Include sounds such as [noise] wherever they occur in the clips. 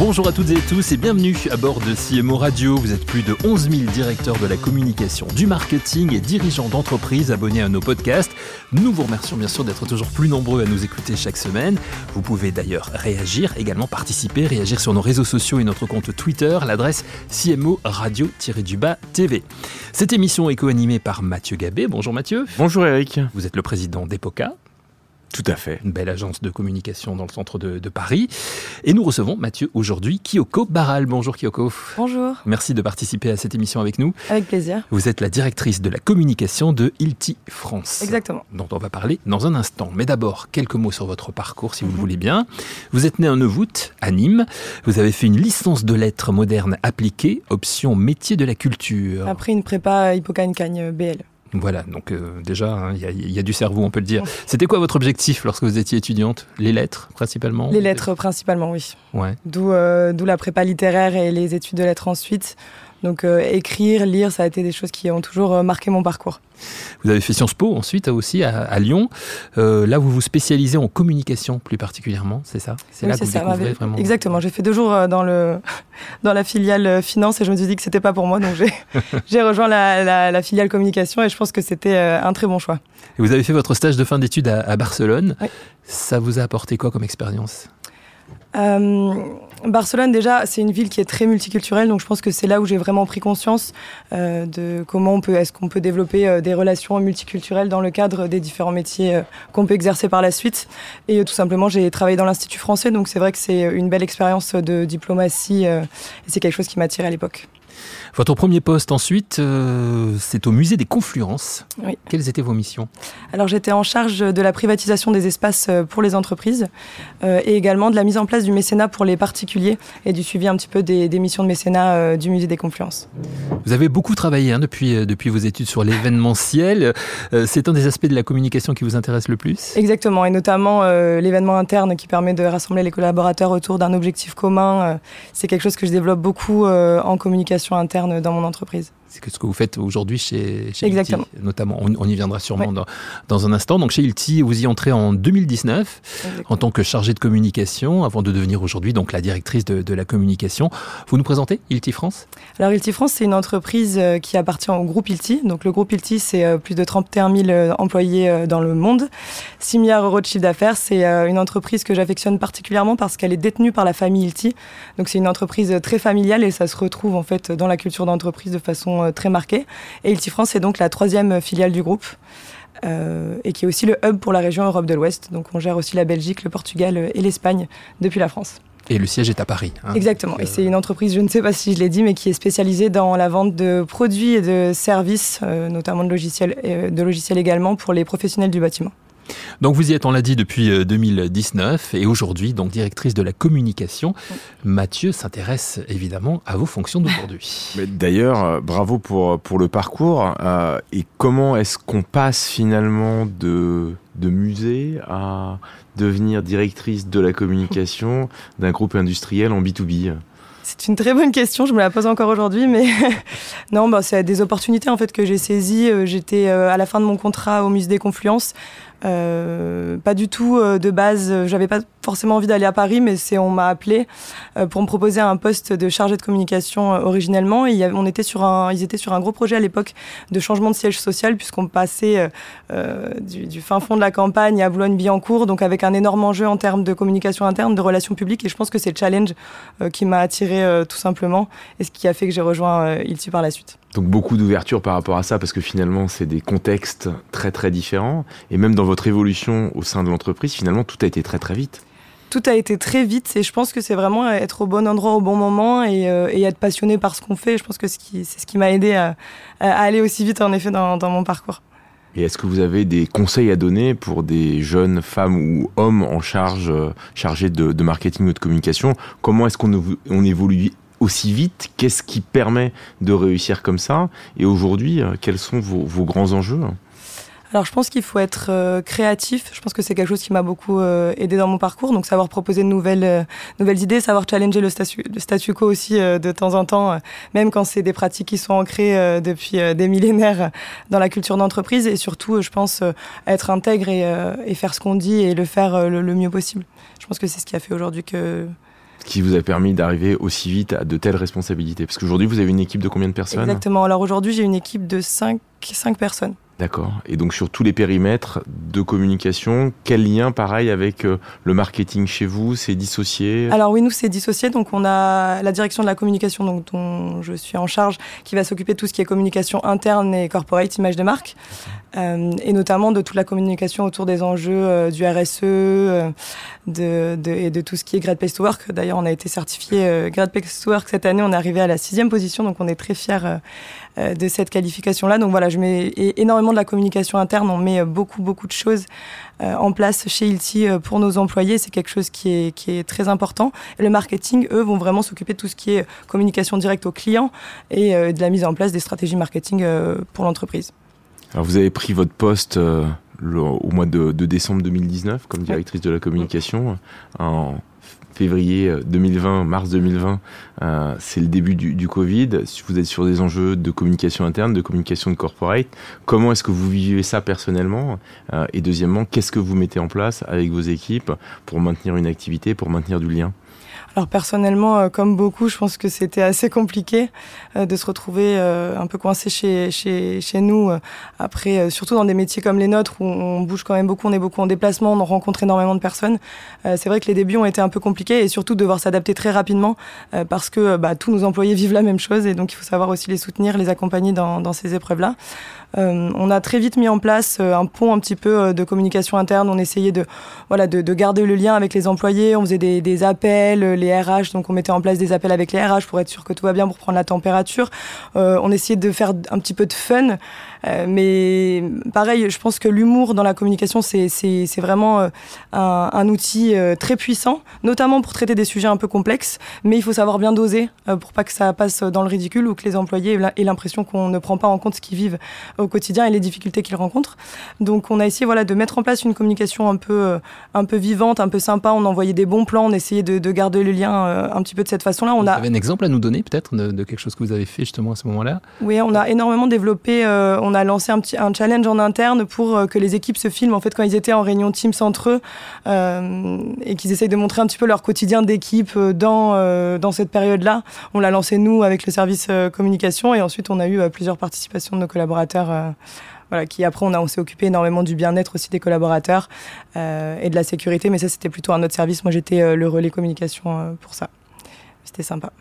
Bonjour à toutes et tous et bienvenue à bord de CMO Radio. Vous êtes plus de 11 000 directeurs de la communication, du marketing et dirigeants d'entreprises abonnés à nos podcasts. Nous vous remercions bien sûr d'être toujours plus nombreux à nous écouter chaque semaine. Vous pouvez d'ailleurs réagir, également participer, réagir sur nos réseaux sociaux et notre compte Twitter, l'adresse CMO Radio-du-bas TV. Cette émission est co-animée par Mathieu Gabé. Bonjour Mathieu. Bonjour Eric. Vous êtes le président d'Epoca. Tout à fait. Une belle agence de communication dans le centre de, de Paris. Et nous recevons Mathieu aujourd'hui, Kyoko Barral. Bonjour Kyoko. Bonjour. Merci de participer à cette émission avec nous. Avec plaisir. Vous êtes la directrice de la communication de Ilti France. Exactement. Dont on va parler dans un instant. Mais d'abord, quelques mots sur votre parcours, si vous le voulez bien. Vous êtes né en Neuvout, à Nîmes. Vous avez fait une licence de lettres modernes appliquées, option métier de la culture. Après une prépa Hippocane-Cagne BL. Voilà, donc euh, déjà, hein, il y, y, a du cerveau, on peut le dire. C'était quoi votre objectif lorsque vous étiez étudiante? Les lettres, principalement? Les lettres, principalement, oui. Ouais. D'où euh, la prépa littéraire et les études de lettres ensuite. Donc euh, écrire, lire, ça a été des choses qui ont toujours euh, marqué mon parcours. Vous avez fait Sciences Po ensuite aussi à, à Lyon. Euh, là, vous vous spécialisez en communication plus particulièrement, c'est ça? C'est oui, là que vous ça, découvrez vraiment. Exactement. J'ai fait deux jours dans le [laughs] dans la filiale finance et je me suis dit que c'était pas pour moi, donc j'ai [laughs] rejoint la, la, la, filiale communication et je pense que c'était un très bon choix. Et vous avez fait votre stage de fin d'études à, à, Barcelone. Oui. Ça vous a apporté quoi comme expérience? Euh, Barcelone, déjà, c'est une ville qui est très multiculturelle, donc je pense que c'est là où j'ai vraiment pris conscience euh, de comment on peut, est-ce qu'on peut développer euh, des relations multiculturelles dans le cadre des différents métiers euh, qu'on peut exercer par la suite. Et tout simplement, j'ai travaillé dans l'Institut français, donc c'est vrai que c'est une belle expérience de diplomatie et c'est quelque chose qui m'attirait à l'époque. Votre premier poste ensuite, euh, c'est au musée des Confluences. Oui. Quelles étaient vos missions Alors j'étais en charge de la privatisation des espaces euh, pour les entreprises euh, et également de la mise en place du mécénat pour les particuliers et du suivi un petit peu des, des missions de mécénat euh, du musée des Confluences. Vous avez beaucoup travaillé hein, depuis, depuis vos études sur l'événementiel. C'est un des aspects de la communication qui vous intéresse le plus? Exactement, et notamment l'événement interne qui permet de rassembler les collaborateurs autour d'un objectif commun. c'est quelque chose que je développe beaucoup en communication interne dans mon entreprise. C'est ce que vous faites aujourd'hui chez, chez Exactement. Ilti, notamment. On, on, y viendra sûrement dans, dans, un instant. Donc chez Ilti, vous y entrez en 2019 Exactement. en tant que chargée de communication, avant de devenir aujourd'hui donc la directrice de, de, la communication. Vous nous présentez Ilti France? Alors Ilti France, c'est une entreprise euh, qui appartient au groupe Ilti. Donc le groupe Ilti, c'est euh, plus de 31 000 employés euh, dans le monde, 6 milliards d'euros de chiffre d'affaires. C'est une entreprise que j'affectionne particulièrement parce qu'elle est détenue par la famille Ilti. Donc c'est une entreprise très familiale et ça se retrouve en fait dans la culture d'entreprise de façon très marquée. Et Ilti France est donc la troisième filiale du groupe. Euh, et qui est aussi le hub pour la région Europe de l'Ouest. Donc on gère aussi la Belgique, le Portugal et l'Espagne depuis la France. Et le siège est à Paris. Hein. Exactement. Euh... Et c'est une entreprise, je ne sais pas si je l'ai dit, mais qui est spécialisée dans la vente de produits et de services, euh, notamment de logiciels, euh, de logiciels également pour les professionnels du bâtiment. Donc vous y êtes, on l'a dit, depuis 2019 et aujourd'hui, donc directrice de la communication. Mathieu s'intéresse évidemment à vos fonctions d'aujourd'hui. [laughs] D'ailleurs, euh, bravo pour, pour le parcours. Euh, et comment est-ce qu'on passe finalement de, de musée à devenir directrice de la communication d'un groupe industriel en B2B c'est une très bonne question, je me la pose encore aujourd'hui, mais [laughs] non, bah, c'est des opportunités en fait que j'ai saisies. J'étais à la fin de mon contrat au musée des Confluences. Euh, pas du tout euh, de base, j'avais pas forcément envie d'aller à Paris, mais c'est on m'a appelé euh, pour me proposer un poste de chargé de communication euh, originellement. Et avait, on était sur un, ils étaient sur un gros projet à l'époque de changement de siège social puisqu'on passait euh, du, du, fin fond de la campagne à Boulogne-Billancourt, donc avec un énorme enjeu en termes de communication interne, de relations publiques. Et je pense que c'est le challenge qui m'a attiré tout simplement et ce qui a fait que j'ai rejoint Ilti par la suite. Donc beaucoup d'ouverture par rapport à ça, parce que finalement, c'est des contextes très très différents. Et même dans votre évolution au sein de l'entreprise, finalement, tout a été très très vite. Tout a été très vite et je pense que c'est vraiment être au bon endroit au bon moment et, euh, et être passionné par ce qu'on fait. Je pense que c'est ce qui m'a aidé à, à, aller aussi vite en effet dans, dans mon parcours. Et est-ce que vous avez des conseils à donner pour des jeunes femmes ou hommes en charge, euh, chargés de, de marketing ou de communication? Comment est-ce qu'on on évolue aussi vite Qu'est-ce qui permet de réussir comme ça Et aujourd'hui, quels sont vos, grands enjeux? Alors je pense qu'il faut être euh, créatif. Je pense que c'est quelque chose qui m'a beaucoup euh, aidé dans mon parcours. Donc savoir proposer de nouvelles, euh, nouvelles idées, savoir challenger le statu, le statu quo aussi de temps en temps, même quand c'est des pratiques qui sont ancrées depuis des millénaires dans la culture d'entreprise. Et surtout, je pense, être intègre et, et faire ce qu'on dit et le faire le, mieux possible. Je pense que c'est ce qui a fait aujourd'hui que... Qui vous a permis d'arriver aussi vite à de telles responsabilités Parce qu'aujourd'hui, vous avez une équipe de combien de personnes? Exactement. Alors aujourd'hui, j'ai une équipe de 5, 5 personnes. D'accord. Et donc sur tous les périmètres de communication, quel lien pareil avec euh, le marketing chez vous C'est dissocié? Alors oui, nous c'est dissocié. Donc on a la direction de la communication donc, dont je suis en charge qui va s'occuper de tout ce qui est communication interne et corporate, image de marque. Euh, et notamment de toute la communication autour des enjeux euh, du RSE et de tout ce qui est Great Place to Work. D'ailleurs, on a été certifié Great Place to Work cette année. On est arrivé à la sixième position, donc on est très fiers de cette qualification-là. Donc voilà, je mets énormément de la communication interne. On met beaucoup, beaucoup de choses en place chez Ilti pour nos employés. C'est quelque chose qui est, qui est très important. Et le marketing, eux, vont vraiment s'occuper de tout ce qui est communication directe aux clients et de la mise en place des stratégies marketing pour l'entreprise. Alors vous avez pris votre poste euh, au mois de, décembre 2019 comme directrice de la communication. En février 2020, euh, mars 2020, euh, c'est le début du, Covid. Vous êtes sur des enjeux de communication interne, de communication de corporate. Comment est-ce que vous vivez ça personnellement? Et deuxièmement, qu'est-ce que vous mettez en place avec vos équipes pour maintenir une activité, pour maintenir du lien? Alors personnellement, euh, comme beaucoup, je pense que c'était assez compliqué euh, de se retrouver euh, un peu coincé chez, chez, chez nous. après, surtout dans des métiers comme les nôtres où on bouge quand même beaucoup, on est beaucoup en déplacement, on rencontre énormément de personnes. c'est vrai que les débuts ont été un peu compliqués et surtout devoir s'adapter très rapidement parce que bah, tous nos employés vivent la même chose et donc il faut savoir aussi les soutenir, les accompagner dans, dans ces épreuves-là. On a très vite mis en place un pont un petit peu de communication interne. On essayait de, voilà, de, garder le lien avec les employés. On faisait des, appels, les RH, donc on mettait en place des appels avec les RH pour être sûr que tout va bien, pour prendre la température. on essayait de faire un petit peu de fun. mais pareil, je pense que l'humour dans la communication, c'est vraiment un, un, outil très puissant, notamment pour traiter des sujets un peu complexes. Mais il faut savoir bien doser pour pas que ça passe dans le ridicule ou que les employés aient l'impression qu'on ne prend pas en compte ce qu'ils vivent au quotidien et les difficultés qu'ils rencontrent. Donc on a essayé voilà, de mettre en place une communication un peu, euh, un peu vivante, un peu sympa. On envoyait des bons plans, on essayait de, de garder le lien euh, un petit peu de cette façon-là. On vous a... avez un exemple à nous donner peut-être de, quelque chose que vous avez fait justement à ce moment-là? Oui, on a énormément développé, euh, on a lancé un, petit, un challenge en interne pour que les équipes se filment en fait quand ils étaient en réunion Teams entre eux et qu'ils essayent de montrer un petit peu leur quotidien d'équipe dans, dans cette période-là. On l'a lancé nous avec le service communication et ensuite on a eu plusieurs participations de nos collaborateurs euh, voilà, qui après on, a, on s'est occupé énormément du bien-être aussi des collaborateurs euh, et de la sécurité, mais ça c'était plutôt un autre service. Moi j'étais euh, le relais communication pour ça. C'était sympa.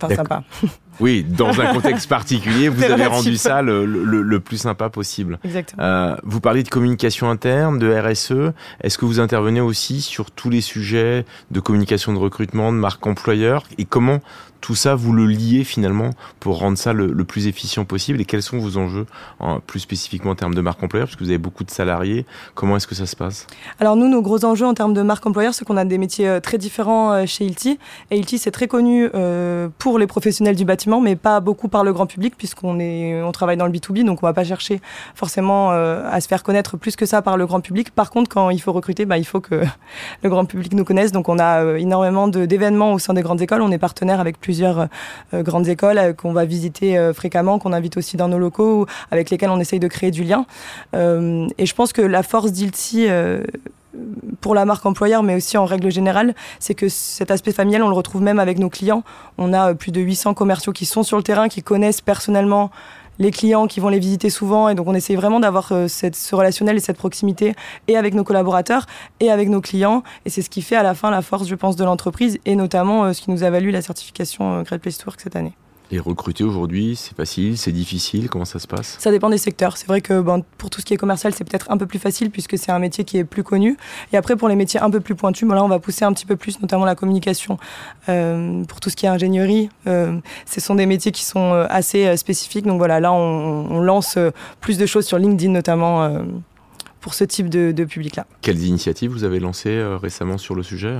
Enfin sympa. [laughs] Oui, dans un contexte particulier, vous avez rendu ça le, le, le, plus sympa possible. Exactement. vous parlez de communication interne, de RSE. Est-ce que vous intervenez aussi sur tous les sujets de communication de recrutement, de marque employeur? Et comment tout ça, vous le liez finalement pour rendre ça le, plus efficient possible? Et quels sont vos enjeux, en, plus spécifiquement en termes de marque employeur? Parce que vous avez beaucoup de salariés. Comment est-ce que ça se passe? Alors nous, nos gros enjeux en termes de marque employeur, c'est qu'on a des métiers euh, très différents euh, chez Ilti. Et Ilti, c'est très connu euh, pour les professionnels du bâtiment, mais pas beaucoup par le grand public, puisqu'on est, on travaille dans le B2B, donc on va pas chercher forcément à se faire connaître plus que ça par le grand public. Par contre, quand il faut recruter, bah, il faut que [laughs] le grand public nous connaisse. Donc on a énormément d'événements au sein des grandes écoles. On est partenaire avec plusieurs euh, grandes écoles euh, qu'on va visiter euh, fréquemment, qu'on invite aussi dans nos locaux, avec lesquels on essaye de créer du lien. et je pense que la force d'Ilti pour la marque employeur, mais aussi en règle générale, c'est que cet aspect familial, on le retrouve même avec nos clients. On a plus de 800 commerciaux qui sont sur le terrain, qui connaissent personnellement les clients qui vont les visiter souvent. Et donc, on essaye vraiment d'avoir euh, ce relationnel et cette proximité et avec nos collaborateurs et avec nos clients. Et c'est ce qui fait à la fin la force, je pense, de l'entreprise et notamment euh, ce qui nous a valu la certification euh, Great Place to cette année. Et recruter aujourd'hui, c'est facile, c'est difficile Comment ça se passe? Ça dépend des secteurs. C'est vrai que bon, pour tout ce qui est commercial, c'est peut-être un peu plus facile puisque c'est un métier qui est plus connu. Et après, pour les métiers un peu plus pointus, bon, là, on va pousser un petit peu plus, notamment la communication. Euh, pour tout ce qui est ingénierie, euh, ce sont des métiers qui sont euh, assez spécifiques. Donc voilà, là, on, on lance plus de choses sur LinkedIn notamment pour ce type de, de public-là. Quelles initiatives vous avez lancées récemment sur le sujet?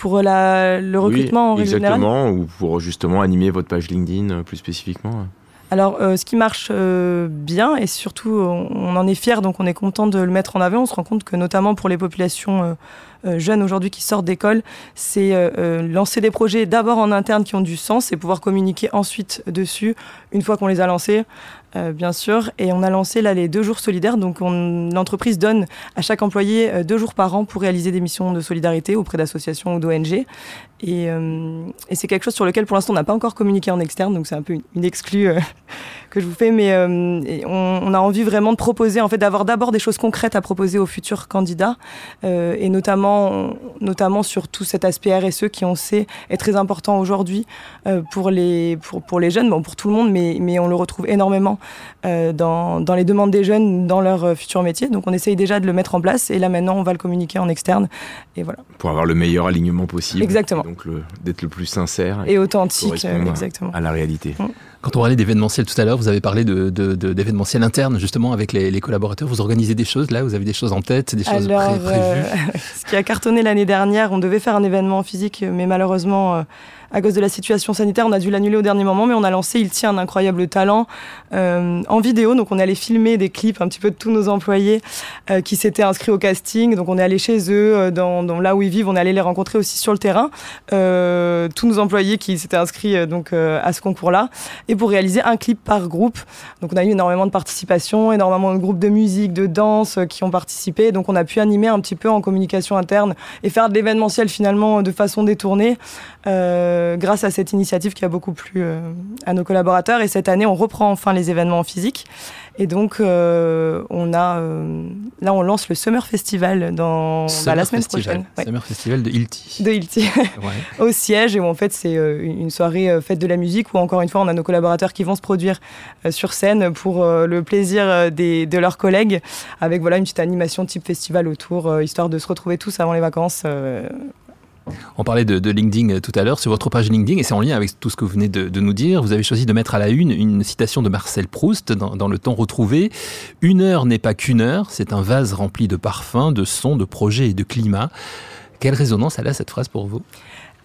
Pour la, le recrutement oui, en Exactement, ou pour justement animer votre page LinkedIn euh, plus spécifiquement Alors, ce qui marche bien, et surtout, on, en est fier, donc on est content de le mettre en avant. On se rend compte que, notamment pour les populations jeunes aujourd'hui qui sortent d'école, c'est lancer des projets d'abord en interne qui ont du sens et pouvoir communiquer ensuite dessus une fois qu'on les a lancés. Euh, bien sûr. Et on a lancé là les deux jours solidaires. Donc l'entreprise donne à chaque employé euh, deux jours par an pour réaliser des missions de solidarité auprès d'associations ou d'ONG. Euh, et, c'est quelque chose sur lequel pour l'instant on n'a pas encore communiqué en externe, donc c'est un peu une, exclue [laughs] que je vous fais. Mais on, a envie vraiment de proposer, en fait, d'avoir d'abord des choses concrètes à proposer aux futurs candidats, et notamment, notamment sur tout cet aspect RSE qui on sait est très important aujourd'hui pour les pour, pour les jeunes, bon pour tout le monde, mais mais on le retrouve énormément euh, dans, dans, les demandes des jeunes dans leur euh, futur métier. Donc on essaye déjà de le mettre en place et là maintenant on va le communiquer en externe. Et voilà. Pour avoir le meilleur alignement possible. Exactement. Donc d'être le plus sincère et, authentique. Exactement. À, la réalité. Mm. Quand on parlait d'événementiel tout à l'heure, vous avez parlé d'événementiel de, interne justement avec les, collaborateurs. Vous organisez des choses là Vous avez des choses en tête, des choses prévues [laughs] Ce qui a cartonné l'année dernière, on devait faire un événement physique, mais malheureusement à cause de la situation sanitaire, on a dû l'annuler au dernier moment, mais on a lancé Il tient un incroyable talent euh, en vidéo. Donc on est allé filmer des clips un petit peu de tous nos employés euh, qui s'étaient inscrits au casting. Donc on est allé chez eux, euh, dans, dans, là où ils vivent, on est allé les rencontrer aussi sur le terrain. tous nos employés qui s'étaient inscrits donc à ce concours-là et pour réaliser un clip par groupe. Donc on a eu énormément de participation, énormément de groupes de musique, de danse qui ont participé. Donc on a pu animer un petit peu en communication interne et faire de l'événementiel finalement de façon détournée. Euh, grâce à cette initiative qui a beaucoup plu euh, à nos collaborateurs. Et cette année, on reprend enfin les événements physiques. Et donc, euh, on a, là, on lance le Summer Festival dans bah, la semaine prochaine. Summer Festival de Hilti. De Hilti, [laughs] au siège. Et où en fait, c'est une soirée fête de la musique où, encore une fois, on a nos collaborateurs qui vont se produire sur scène pour le plaisir des, de leurs collègues, avec voilà, une petite animation type festival autour, histoire de se retrouver tous avant les vacances on parlait de, LinkedIn euh, tout à l'heure. Sur votre page LinkedIn, et c'est en lien avec tout ce que vous venez de, nous dire, vous avez choisi de mettre à la une une citation de Marcel Proust dans, Le Temps retrouvé. Une heure n'est pas qu'une heure, c'est un vase rempli de parfums, de sons, de projets et de climat. Quelle résonance elle a cette phrase pour vous?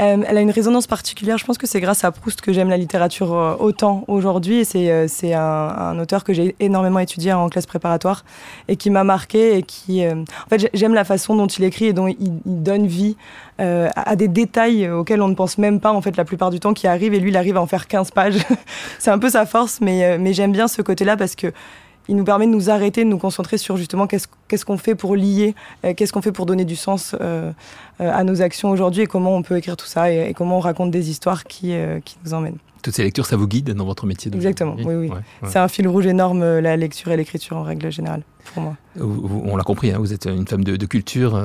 Euh, elle a une résonance particulière. Je pense que c'est grâce à Proust que j'aime la littérature euh, autant aujourd'hui. C'est, euh, un, auteur que j'ai énormément étudié en classe préparatoire et qui m'a marqué et qui, en fait, j'aime la façon dont il écrit et dont il, donne vie à des détails auxquels on ne pense même pas en fait la plupart du temps qui arrivent et lui il arrive à en faire 15 pages. [laughs] c'est un peu sa force, mais j'aime bien ce côté-là parce que il nous permet de nous arrêter, de nous concentrer sur justement qu'est-ce qu'on fait pour lier, euh, qu'est-ce qu'on fait pour donner du sens euh, euh, à nos actions aujourd'hui et comment on peut écrire tout ça et, comment on raconte des histoires qui, qui nous emmènent. Toutes ces lectures, ça vous guide dans votre métier Exactement, oui, oui. C'est un fil rouge énorme, la lecture et l'écriture en règle générale, pour moi. On l'a compris, hein, vous êtes une femme de, culture,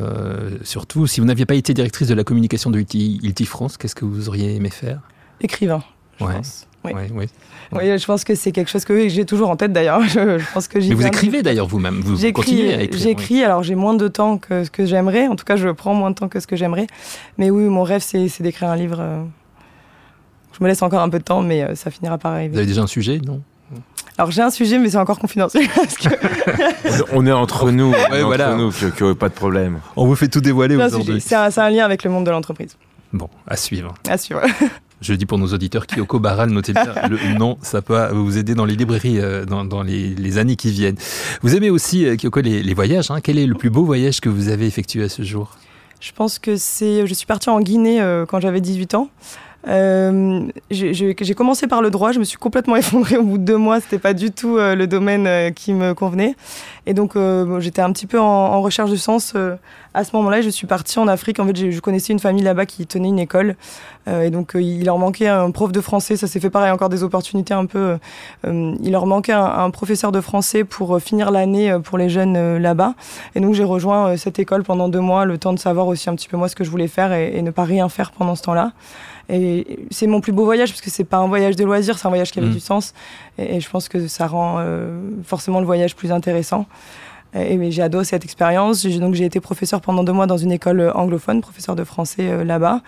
surtout. Si vous n'aviez pas été directrice de la communication de Ilti France, qu'est-ce que vous auriez aimé faire? Écrivain, je pense. Oui. oui. Oui, je pense que c'est quelque chose que j'ai toujours en tête d'ailleurs. [laughs] Je, pense que Mais vous écrivez d'ailleurs vous-même, vous, continuez à écrire. J'écris, alors j'ai moins de temps que ce que j'aimerais. En tout cas, je prends moins de temps que ce que j'aimerais. Mais oui, mon rêve, c'est d'écrire un livre. Euh. Je me laisse encore un peu de temps, mais euh, ça finira par arriver. Vous avez déjà un sujet, non? Alors j'ai un sujet, mais c'est encore confidentiel. [laughs] on est entre nous, ouais, voilà. nous, que, pas de problème. On vous fait tout dévoiler aujourd'hui. C'est un, un, lien avec le monde de l'entreprise. Bon, à suivre. À suivre. [laughs] Je dis pour nos auditeurs, Kyoko Baral, notez bien le nom, ça peut vous aider dans les librairies euh, dans, les, années qui viennent. Vous aimez aussi, euh, Kyoko, les, voyages. Hein. Quel est le plus beau voyage que vous avez effectué à ce jour? Je pense que c'est. Je suis partie en Guinée euh, quand j'avais 18 ans. Euh, j'ai commencé par le droit, je me suis complètement [laughs] effondrée au bout de deux mois, c'était pas du tout euh, le domaine euh, qui me convenait. Et donc j'étais un petit peu en, recherche de sens à ce moment-là. Je suis partie en Afrique. En fait, je connaissais une famille là-bas qui tenait une école, et donc il leur manquait un prof de français. Ça s'est fait pareil, encore des opportunités un peu. il leur manquait un, professeur de français pour finir l'année pour les jeunes là-bas. Et donc j'ai rejoint cette école pendant deux mois, le temps de savoir aussi un petit peu moi ce que je voulais faire et ne pas rien faire pendant ce temps-là. Et c'est mon plus beau voyage parce que c'est pas un voyage de loisir, c'est un voyage qui avait mm. du sens. Et, je pense que ça rend euh, forcément le voyage plus intéressant. Et j'ai adoré cette expérience. Donc j'ai été professeur pendant deux mois dans une école anglophone, professeur de français là-bas.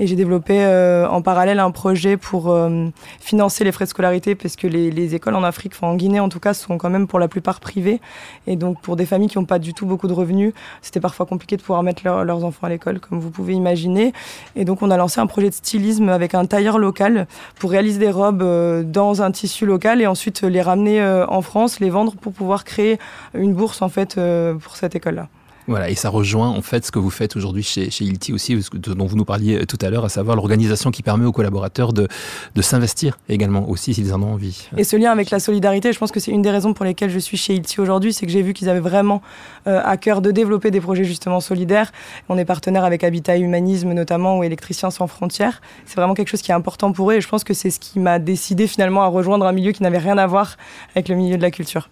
Et j'ai développé en parallèle un projet pour financer les frais de scolarité, parce que les, les écoles en Afrique, en Guinée en tout cas, sont quand même pour la plupart privées. Et donc pour des familles qui n'ont pas du tout beaucoup de revenus, c'était parfois compliqué de pouvoir mettre leurs enfants à l'école, comme vous pouvez imaginer. Et donc on a lancé un projet de stylisme avec un tailleur local pour réaliser des robes dans un tissu local et ensuite les ramener en France, les vendre pour pouvoir créer une bourse en fait euh, pour cette école-là. Voilà, et ça rejoint en fait ce que vous faites aujourd'hui chez, chez Ilti aussi, dont vous nous parliez euh, tout à l'heure, à savoir l'organisation qui permet aux collaborateurs de, de s'investir également aussi s'ils en ont envie. Et ce lien avec la solidarité, je pense que c'est une des raisons pour lesquelles je suis chez Ilti aujourd'hui, c'est que j'ai vu qu'ils avaient vraiment euh, à cœur de développer des projets justement solidaires. On est partenaire avec Habitat et Humanisme notamment ou Électriciens sans frontières. C'est vraiment quelque chose qui est important pour eux et je pense que c'est ce qui m'a décidé finalement à rejoindre un milieu qui n'avait rien à voir avec le milieu de la culture.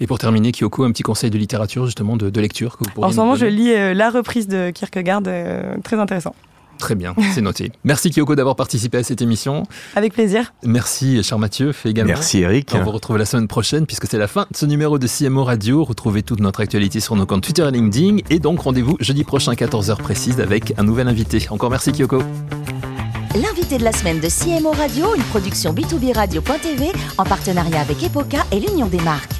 Et pour terminer, Kyoko, un petit conseil de littérature, justement, de, lecture que vous pourriez En ce moment, je lis euh, La reprise de Kierkegaard, euh, très intéressant. Très bien, c'est noté. [laughs] Merci Kyoko d'avoir participé à cette émission. Avec plaisir. Merci cher Mathieu également. Merci Eric. On vous retrouve la semaine prochaine puisque c'est la fin de ce numéro de CMO Radio. Retrouvez toute notre actualité sur nos comptes Twitter et LinkedIn. Et donc rendez-vous jeudi prochain 14h précise avec un nouvel invité. Encore merci Kyoko. L'invité de la semaine de CMO Radio, une production B2B Radio.tv en partenariat avec Epoca et l'Union des marques.